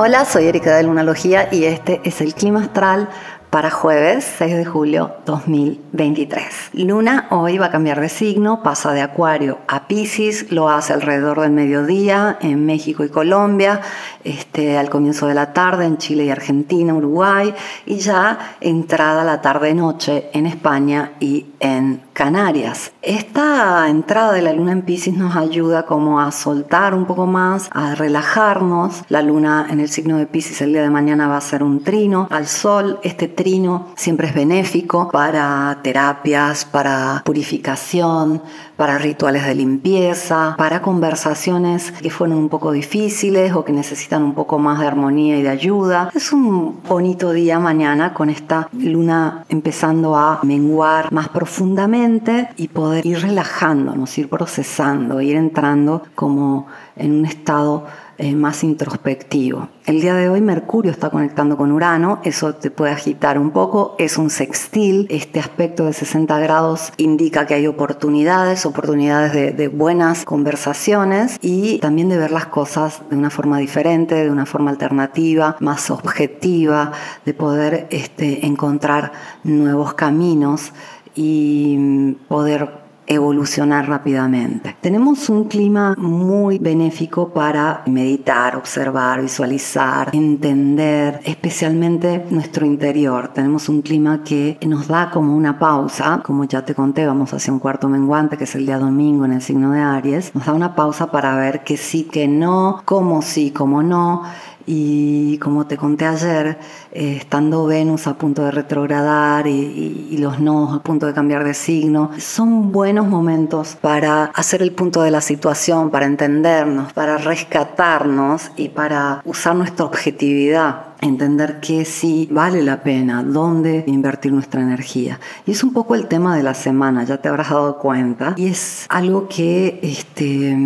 Hola, soy Erika de Lunalogía y este es el clima astral para jueves 6 de julio 2023. Luna hoy va a cambiar de signo, pasa de Acuario a Pisces, lo hace alrededor del mediodía en México y Colombia, este, al comienzo de la tarde en Chile y Argentina, Uruguay y ya entrada la tarde-noche en España y en Canarias. Esta entrada de la luna en Pisces nos ayuda como a soltar un poco más, a relajarnos. La luna en el signo de Pisces el día de mañana va a ser un trino al sol. Este siempre es benéfico para terapias, para purificación, para rituales de limpieza, para conversaciones que fueron un poco difíciles o que necesitan un poco más de armonía y de ayuda. Es un bonito día mañana con esta luna empezando a menguar más profundamente y poder ir relajándonos, ir procesando, ir entrando como en un estado más introspectivo. El día de hoy Mercurio está conectando con Urano, eso te puede agitar un poco, es un sextil, este aspecto de 60 grados indica que hay oportunidades, oportunidades de, buenas conversaciones y también de ver las cosas de una forma diferente, de una forma alternativa, más objetiva, de poder este, encontrar nuevos caminos y poder evolucionar rápidamente. Tenemos un clima muy benéfico para meditar, observar, visualizar, entender, especialmente nuestro interior. Tenemos un clima que nos da como una pausa, como ya te conté, vamos hacia un cuarto menguante, que es el día domingo en el signo de Aries, nos da una pausa para ver que sí, que no, cómo sí, cómo no y como te conté ayer, eh, estando Venus a punto de retrogradar y, los nodos a punto de cambiar de signo, son buenos momentos para hacer el punto de la situación, para entendernos, para rescatarnos y para usar nuestra objetividad entender que sí vale la pena, dónde invertir nuestra energía. Y es un poco el tema de la semana, ya te habrás dado cuenta. Y es algo que este,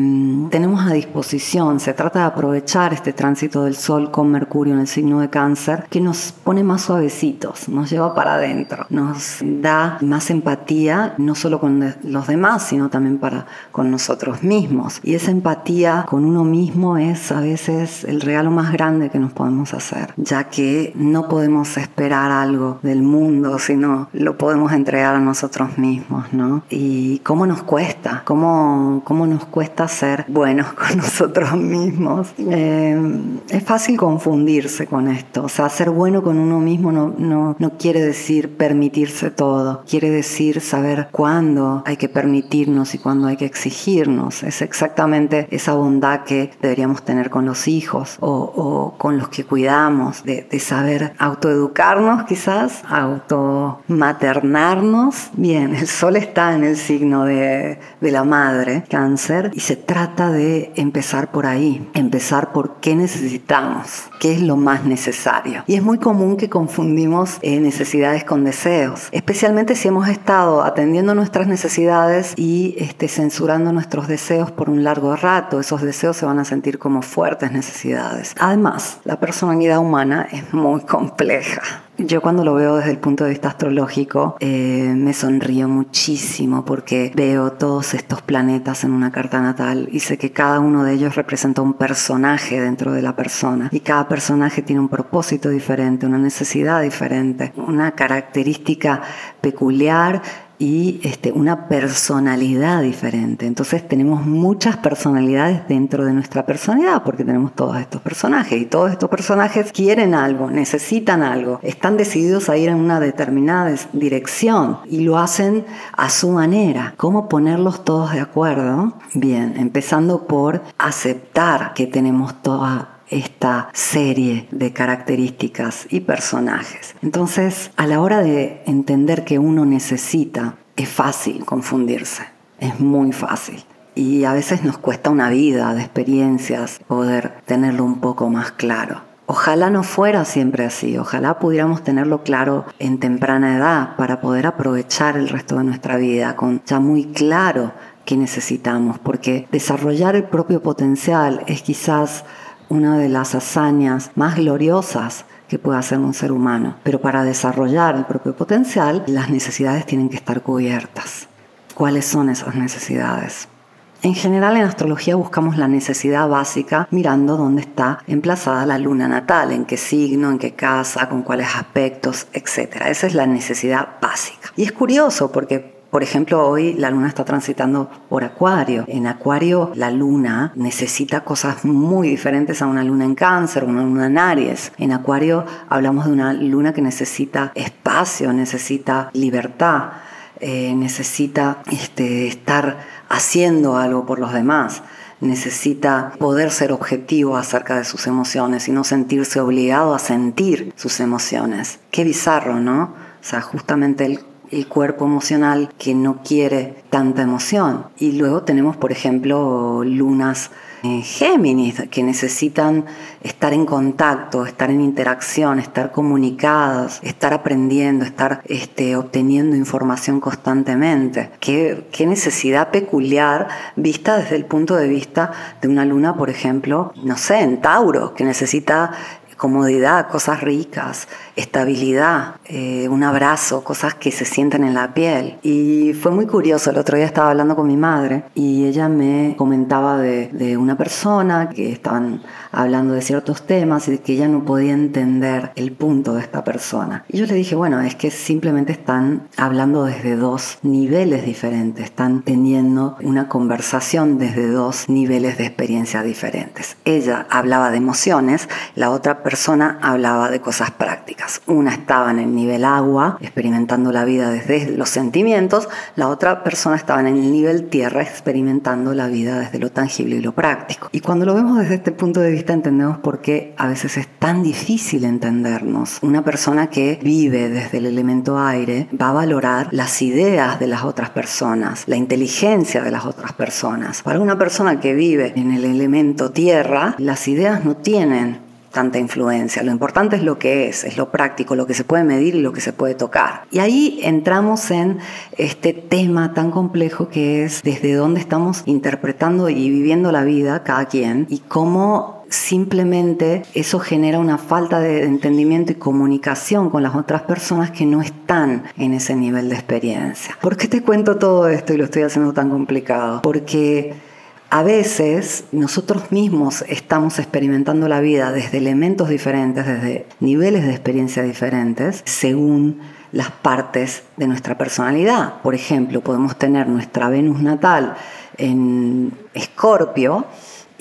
tenemos a disposición. Se trata de aprovechar este tránsito del Sol con Mercurio en el signo de cáncer, que nos pone más suavecitos, nos lleva para adentro, nos da más empatía, no solo con los demás, sino también para con nosotros mismos. Y esa empatía con uno mismo es a veces el regalo más grande que nos podemos hacer ya que no podemos esperar algo del mundo, sino lo podemos entregar a nosotros mismos, ¿no? Y cómo nos cuesta, cómo, cómo nos cuesta ser buenos con nosotros mismos. Eh, es fácil confundirse con esto, o sea, ser bueno con uno mismo no, no, no quiere decir permitirse todo, quiere decir saber cuándo hay que permitirnos y cuándo hay que exigirnos. Es exactamente esa bondad que deberíamos tener con los hijos o, o con los que cuidamos de, saber autoeducarnos quizás, automaternarnos. Bien, el sol está en el signo de, de la madre, cáncer, y se trata de empezar por ahí, empezar por qué necesitamos, qué es lo más necesario. Y es muy común que confundimos eh, necesidades con deseos, especialmente si hemos estado atendiendo nuestras necesidades y este, censurando nuestros deseos por un largo rato. Esos deseos se van a sentir como fuertes necesidades. Además, la personalidad humana es muy compleja. Yo cuando lo veo desde el punto de vista astrológico eh, me sonrío muchísimo porque veo todos estos planetas en una carta natal y sé que cada uno de ellos representa un personaje dentro de la persona y cada personaje tiene un propósito diferente, una necesidad diferente, una característica peculiar y este, una personalidad diferente. Entonces tenemos muchas personalidades dentro de nuestra personalidad porque tenemos todos estos personajes y todos estos personajes quieren algo, necesitan algo, están decididos a ir en una determinada dirección y lo hacen a su manera. ¿Cómo ponerlos todos de acuerdo? Bien, empezando por aceptar que tenemos toda esta serie de características y personajes. Entonces, a la hora de entender que uno necesita, es fácil confundirse, es muy fácil. Y a veces nos cuesta una vida de experiencias poder tenerlo un poco más claro. Ojalá no fuera siempre así, ojalá pudiéramos tenerlo claro en temprana edad para poder aprovechar el resto de nuestra vida con ya muy claro qué necesitamos, porque desarrollar el propio potencial es quizás una de las hazañas más gloriosas que pueda hacer un ser humano. Pero para desarrollar el propio potencial, las necesidades tienen que estar cubiertas. ¿Cuáles son esas necesidades? En general en astrología buscamos la necesidad básica mirando dónde está emplazada la luna natal, en qué signo, en qué casa, con cuáles aspectos, etc. Esa es la necesidad básica. Y es curioso porque por ejemplo, hoy la luna está transitando por Acuario. En Acuario la luna necesita cosas muy diferentes a una luna en cáncer, una luna en Aries. En Acuario hablamos de una luna que necesita espacio, necesita libertad. Eh, necesita este, estar haciendo algo por los demás, necesita poder ser objetivo acerca de sus emociones y no sentirse obligado a sentir sus emociones. Qué bizarro, ¿no? O sea, justamente el el cuerpo emocional que no quiere tanta emoción. Y luego tenemos, por ejemplo, lunas en Géminis que necesitan estar en contacto, estar en interacción, estar comunicadas, estar aprendiendo, estar este, obteniendo información constantemente. Qué, qué necesidad peculiar vista desde el punto de vista de una luna, por ejemplo, no sé, en Tauro, que necesita comodidad, cosas ricas, estabilidad, eh, un abrazo, cosas que se sienten en la piel. Y fue muy curioso, el otro día estaba hablando con mi madre y ella me comentaba de, una persona que estaban hablando de ciertos temas y que ella no podía entender el punto de esta persona. Y yo le dije, bueno, es que simplemente están hablando desde dos niveles diferentes, están teniendo una conversación desde dos niveles de experiencia diferentes. Ella hablaba de emociones, la otra persona persona hablaba de cosas prácticas. Una estaba en el nivel agua, experimentando la vida desde los sentimientos, la otra persona estaba en el nivel tierra, experimentando la vida desde lo tangible y lo práctico. Y cuando lo vemos desde este punto de vista entendemos por qué a veces es tan difícil entendernos. Una persona que vive desde el elemento aire va a valorar las ideas de las otras personas, la inteligencia de las otras personas. Para una persona que vive en el elemento tierra, las ideas no tienen tanta influencia. Lo importante es lo que es, es lo práctico, lo que se puede medir y lo que se puede tocar. Y ahí entramos en este tema tan complejo que es desde dónde estamos interpretando y viviendo la vida cada quien y cómo simplemente eso genera una falta de entendimiento y comunicación con las otras personas que no están en ese nivel de experiencia. ¿Por qué te cuento todo esto y lo estoy haciendo tan complicado? Porque a veces nosotros mismos estamos experimentando la vida desde elementos diferentes, desde niveles de experiencia diferentes, según las partes de nuestra personalidad. Por ejemplo, podemos tener nuestra Venus natal en Escorpio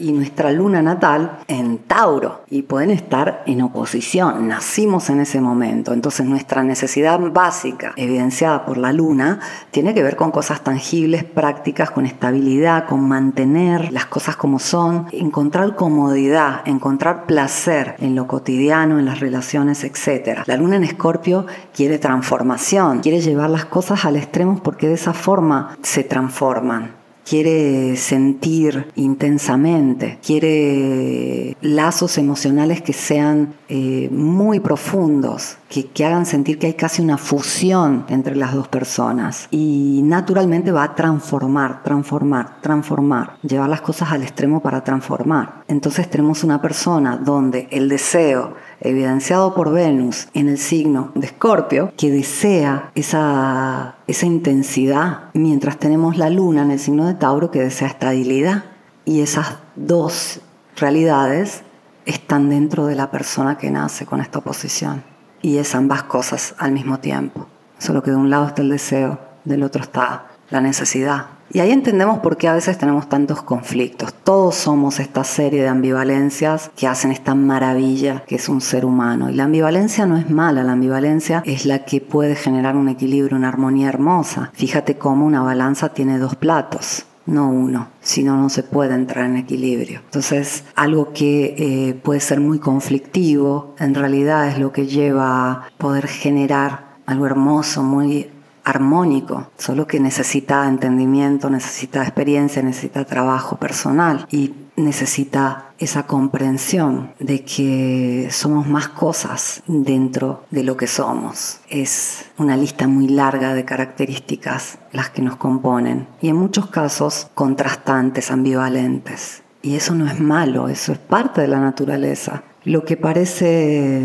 y nuestra luna natal en Tauro y pueden estar en oposición. Nacimos en ese momento. Entonces nuestra necesidad básica, evidenciada por la luna, tiene que ver con cosas tangibles, prácticas, con estabilidad, con mantener las cosas como son, encontrar comodidad, encontrar placer en lo cotidiano, en las relaciones, etc. La luna en Escorpio quiere transformación, quiere llevar las cosas al extremo porque de esa forma se transforman quiere sentir intensamente, quiere lazos emocionales que sean eh, muy profundos, que, que, hagan sentir que hay casi una fusión entre las dos personas. Y naturalmente va a transformar, transformar, transformar, llevar las cosas al extremo para transformar. Entonces tenemos una persona donde el deseo, evidenciado por Venus en el signo de Escorpio, que desea esa, esa intensidad, mientras tenemos la luna en el signo de Tauro que desea estabilidad. Y esas dos realidades están dentro de la persona que nace con esta oposición. Y es ambas cosas al mismo tiempo. Solo que de un lado está el deseo, del otro está la necesidad. Y ahí entendemos por qué a veces tenemos tantos conflictos. Todos somos esta serie de ambivalencias que hacen esta maravilla que es un ser humano. Y la ambivalencia no es mala, la ambivalencia es la que puede generar un equilibrio, una armonía hermosa. Fíjate cómo una balanza tiene dos platos no uno, si no, no se puede entrar en equilibrio. Entonces, algo que eh, puede ser muy conflictivo, en realidad es lo que lleva a poder generar algo hermoso, muy armónico, solo que necesita entendimiento, necesita experiencia, necesita trabajo personal y necesita esa comprensión de que somos más cosas dentro de lo que somos. Es una lista muy larga de características las que nos componen y en muchos casos contrastantes, ambivalentes. Y eso no es malo, eso es parte de la naturaleza. Lo que parece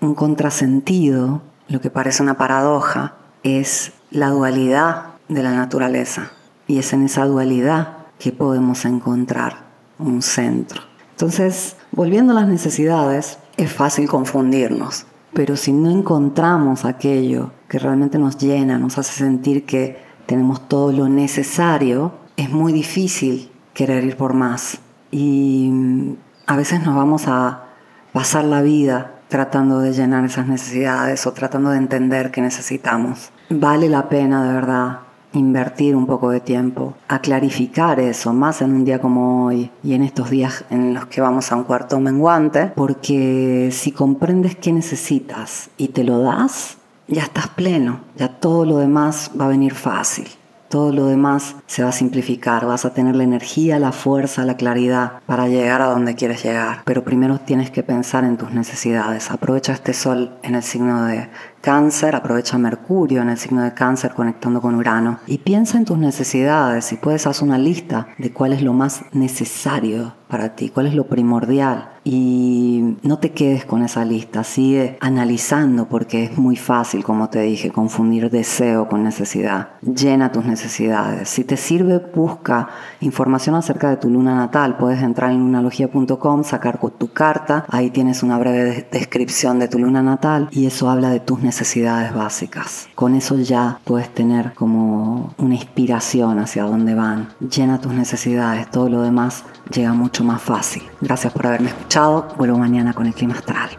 un contrasentido, lo que parece una paradoja, es la dualidad de la naturaleza. Y es en esa dualidad que podemos encontrar un centro. Entonces, volviendo a las necesidades, es fácil confundirnos, pero si no encontramos aquello que realmente nos llena, nos hace sentir que tenemos todo lo necesario, es muy difícil querer ir por más. Y mm, a veces nos vamos a pasar la vida tratando de llenar esas necesidades o tratando de entender qué necesitamos. Vale la pena de verdad invertir un poco de tiempo a clarificar eso, más en un día como hoy y en estos días en los que vamos a un cuarto menguante, porque si comprendes qué necesitas y te lo das, ya estás pleno, ya todo lo demás va a venir fácil. Todo lo demás se va a simplificar, vas a tener la energía, la fuerza, la claridad para llegar a donde quieres llegar. Pero primero tienes que pensar en tus necesidades. Aprovecha este sol en el signo de cáncer, aprovecha Mercurio en el signo de cáncer conectando con Urano y piensa en tus necesidades y puedes hacer una lista de cuál es lo más necesario para ti, cuál es lo primordial y no te quedes con esa lista, sigue analizando porque es muy fácil, como te dije, confundir deseo con necesidad. Llena tus necesidades. Si te sirve, busca información acerca de tu luna natal. Puedes entrar en lunalogía.com, sacar tu carta, ahí tienes una breve descripción de tu luna natal y eso habla de tus necesidades básicas. Con eso ya puedes tener como una inspiración hacia dónde van. Llena tus necesidades, todo lo demás llega mucho más fácil. Gracias por haberme escuchado. Vuelvo mañana con el clima astral.